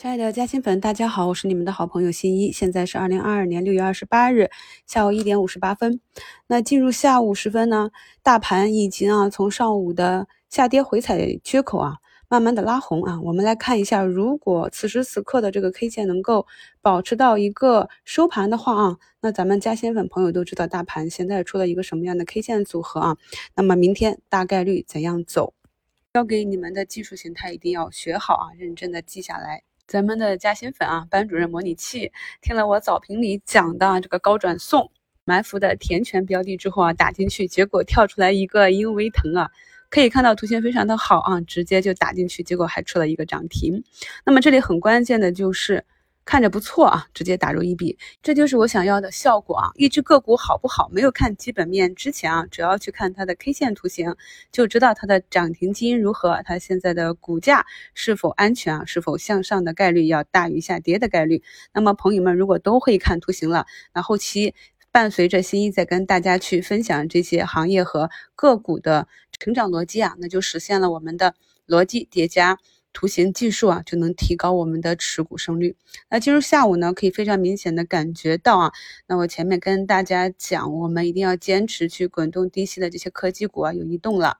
亲爱的嘉兴粉，大家好，我是你们的好朋友新一。现在是二零二二年六月二十八日下午一点五十八分。那进入下午时分呢，大盘已经啊从上午的下跌回踩缺口啊，慢慢的拉红啊。我们来看一下，如果此时此刻的这个 K 线能够保持到一个收盘的话啊，那咱们嘉兴粉朋友都知道大盘现在出了一个什么样的 K 线组合啊。那么明天大概率怎样走？交给你们的技术形态一定要学好啊，认真的记下来。咱们的嘉兴粉啊，班主任模拟器听了我早评里讲的这个高转送埋伏的填权标的之后啊，打进去，结果跳出来一个英威腾啊，可以看到图形非常的好啊，直接就打进去，结果还出了一个涨停。那么这里很关键的就是。看着不错啊，直接打入一笔，这就是我想要的效果啊！一只个股好不好，没有看基本面之前啊，只要去看它的 K 线图形，就知道它的涨停基因如何，它现在的股价是否安全啊，是否向上的概率要大于下跌的概率。那么朋友们如果都会看图形了，那后期伴随着新一再跟大家去分享这些行业和个股的成长逻辑啊，那就实现了我们的逻辑叠加。图形技术啊，就能提高我们的持股胜率。那进入下午呢，可以非常明显的感觉到啊，那我前面跟大家讲，我们一定要坚持去滚动低吸的这些科技股啊，有异动了。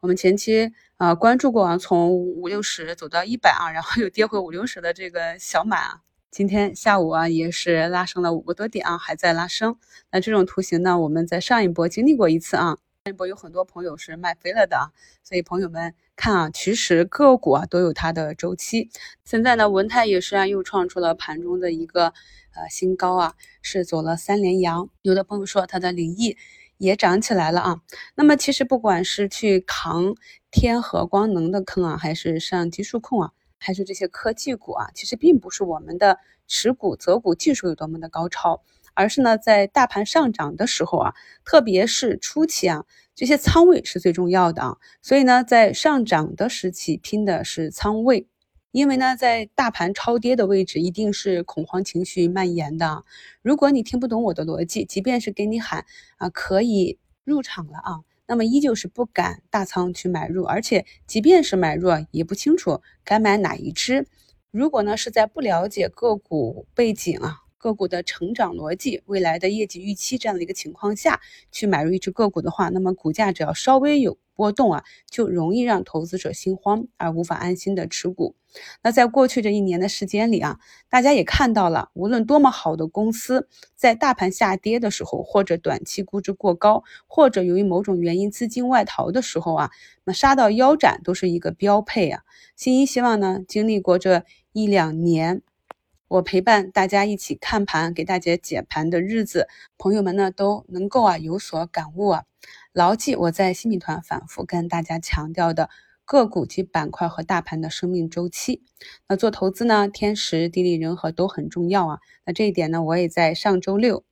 我们前期啊关注过啊，从五六十走到一百啊，然后又跌回五六十的这个小满啊，今天下午啊也是拉升了五个多点啊，还在拉升。那这种图形呢，我们在上一波经历过一次啊。这波有很多朋友是卖飞了的啊，所以朋友们看啊，其实个股啊都有它的周期。现在呢，文泰也是啊又创出了盘中的一个呃新高啊，是走了三连阳。有的朋友说它的领益也涨起来了啊。那么其实不管是去扛天合光能的坑啊，还是上技术控啊，还是这些科技股啊，其实并不是我们的持股择股技术有多么的高超。而是呢，在大盘上涨的时候啊，特别是初期啊，这些仓位是最重要的啊。所以呢，在上涨的时期拼的是仓位，因为呢，在大盘超跌的位置，一定是恐慌情绪蔓延的。如果你听不懂我的逻辑，即便是给你喊啊可以入场了啊，那么依旧是不敢大仓去买入，而且即便是买入，也不清楚该买哪一只。如果呢是在不了解个股背景啊。个股的成长逻辑、未来的业绩预期这样的一个情况下去买入一只个股的话，那么股价只要稍微有波动啊，就容易让投资者心慌而无法安心的持股。那在过去这一年的时间里啊，大家也看到了，无论多么好的公司，在大盘下跌的时候，或者短期估值过高，或者由于某种原因资金外逃的时候啊，那杀到腰斩都是一个标配啊。新一希望呢，经历过这一两年。我陪伴大家一起看盘，给大家解盘的日子，朋友们呢都能够啊有所感悟啊，牢记我在新米团反复跟大家强调的个股及板块和大盘的生命周期。那做投资呢，天时地利人和都很重要啊。那这一点呢，我也在上周六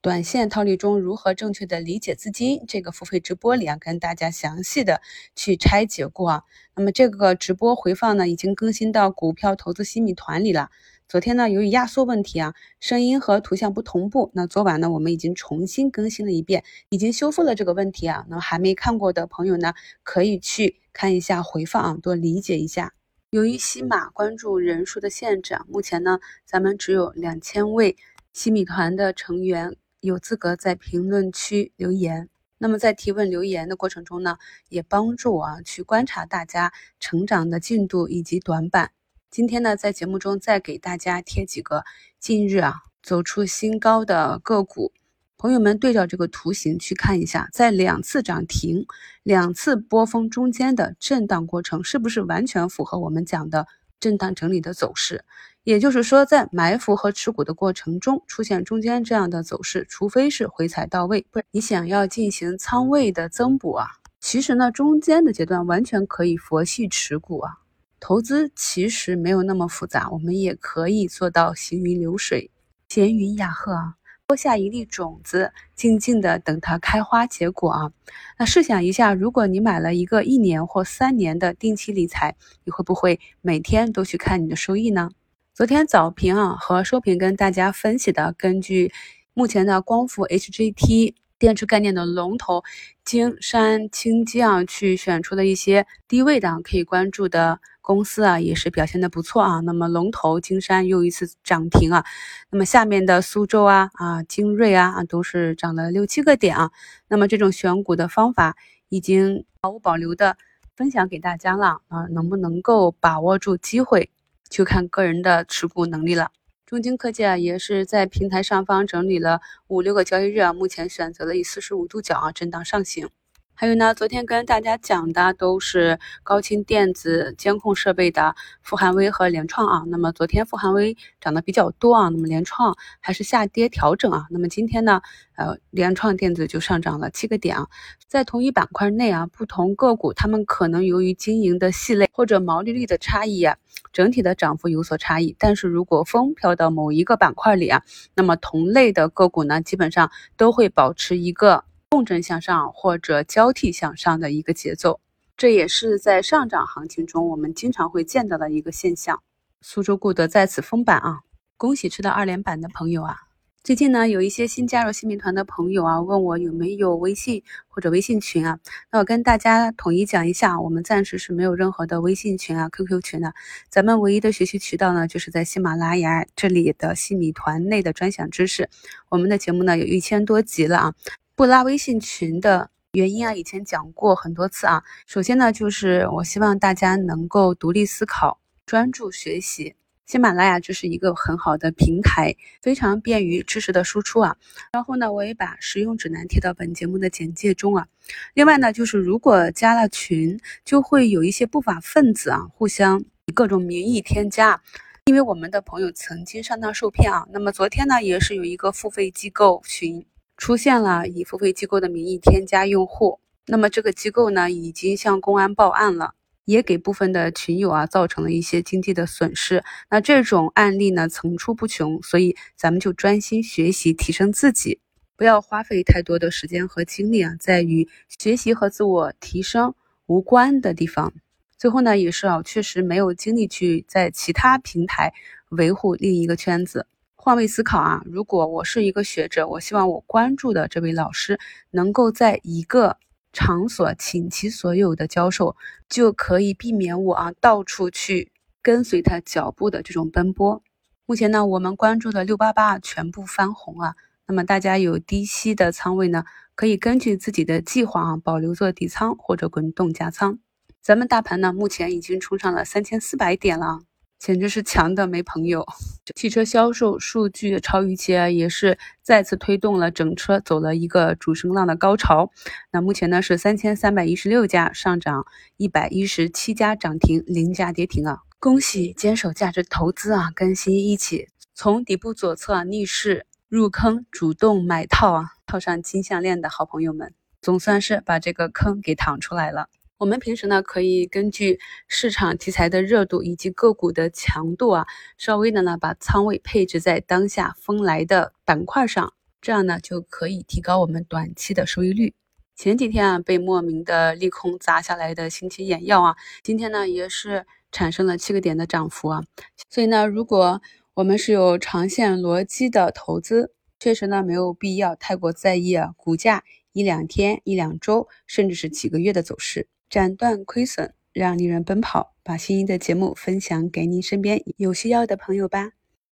短线套利中如何正确的理解资金这个付费直播里啊，跟大家详细的去拆解过啊。那么这个直播回放呢，已经更新到股票投资新米团里了。昨天呢，由于压缩问题啊，声音和图像不同步。那昨晚呢，我们已经重新更新了一遍，已经修复了这个问题啊。那还没看过的朋友呢，可以去看一下回放啊，多理解一下。由于喜马关注人数的限制啊，目前呢，咱们只有两千位西米团的成员有资格在评论区留言。那么在提问留言的过程中呢，也帮助我啊去观察大家成长的进度以及短板。今天呢，在节目中再给大家贴几个近日啊走出新高的个股，朋友们对照这个图形去看一下，在两次涨停、两次波峰中间的震荡过程，是不是完全符合我们讲的震荡整理的走势？也就是说，在埋伏和持股的过程中出现中间这样的走势，除非是回踩到位，不然你想要进行仓位的增补啊，其实呢，中间的阶段完全可以佛系持股啊。投资其实没有那么复杂，我们也可以做到行云流水、闲云雅鹤啊。播下一粒种子，静静的等它开花结果啊。那试想一下，如果你买了一个一年或三年的定期理财，你会不会每天都去看你的收益呢？昨天早评啊和收评跟大家分析的，根据目前的光伏 HJT。电池概念的龙头金山清基啊，去选出的一些低位档可以关注的公司啊也是表现的不错啊。那么龙头金山又一次涨停啊，那么下面的苏州啊啊精锐啊啊都是涨了六七个点啊。那么这种选股的方法已经毫无保留的分享给大家了啊，能不能够把握住机会，就看个人的持股能力了。中金科技啊，也是在平台上方整理了五六个交易日啊，目前选择了以四十五度角啊震荡上行。还有呢，昨天跟大家讲的都是高清电子监控设备的富汉威和联创啊。那么昨天富汉威涨得比较多啊，那么联创还是下跌调整啊。那么今天呢，呃，联创电子就上涨了七个点啊。在同一板块内啊，不同个股它们可能由于经营的系类或者毛利率的差异啊，整体的涨幅有所差异。但是如果风飘到某一个板块里啊，那么同类的个股呢，基本上都会保持一个。共振向上或者交替向上的一个节奏，这也是在上涨行情中我们经常会见到的一个现象。苏州固德再次封板啊！恭喜吃到二连板的朋友啊！最近呢，有一些新加入新民团的朋友啊，问我有没有微信或者微信群啊？那我跟大家统一讲一下，我们暂时是没有任何的微信群啊、QQ 群的。咱们唯一的学习渠道呢，就是在喜马拉雅这里的新米团内的专享知识。我们的节目呢，有一千多集了啊！不拉微信群的原因啊，以前讲过很多次啊。首先呢，就是我希望大家能够独立思考、专注学习。喜马拉雅就是一个很好的平台，非常便于知识的输出啊。然后呢，我也把使用指南贴到本节目的简介中啊。另外呢，就是如果加了群，就会有一些不法分子啊，互相以各种名义添加。因为我们的朋友曾经上当受骗啊。那么昨天呢，也是有一个付费机构群。出现了以付费机构的名义添加用户，那么这个机构呢已经向公安报案了，也给部分的群友啊造成了一些经济的损失。那这种案例呢层出不穷，所以咱们就专心学习提升自己，不要花费太多的时间和精力啊在与学习和自我提升无关的地方。最后呢也是啊确实没有精力去在其他平台维护另一个圈子。换位思考啊！如果我是一个学者，我希望我关注的这位老师能够在一个场所倾其所有的教授，就可以避免我啊到处去跟随他脚步的这种奔波。目前呢，我们关注的六八八全部翻红啊。那么大家有低吸的仓位呢，可以根据自己的计划啊保留做底仓或者滚动加仓。咱们大盘呢，目前已经冲上了三千四百点了。简直是强的没朋友。汽车销售数据超预期啊，也是再次推动了整车走了一个主升浪的高潮。那目前呢是三千三百一十六家上涨，一百一十七家涨停，零家跌停啊！恭喜坚守价值投资啊，跟新一一起从底部左侧逆势入坑，主动买套啊，套上金项链的好朋友们，总算是把这个坑给淌出来了。我们平时呢，可以根据市场题材的热度以及个股的强度啊，稍微的呢把仓位配置在当下风来的板块上，这样呢就可以提高我们短期的收益率。前几天啊被莫名的利空砸下来的星期眼药啊，今天呢也是产生了七个点的涨幅啊。所以呢，如果我们是有长线逻辑的投资，确实呢没有必要太过在意啊股价一两天、一两周，甚至是几个月的走势。斩断亏损，让利润奔跑。把心仪的节目分享给您身边有需要的朋友吧。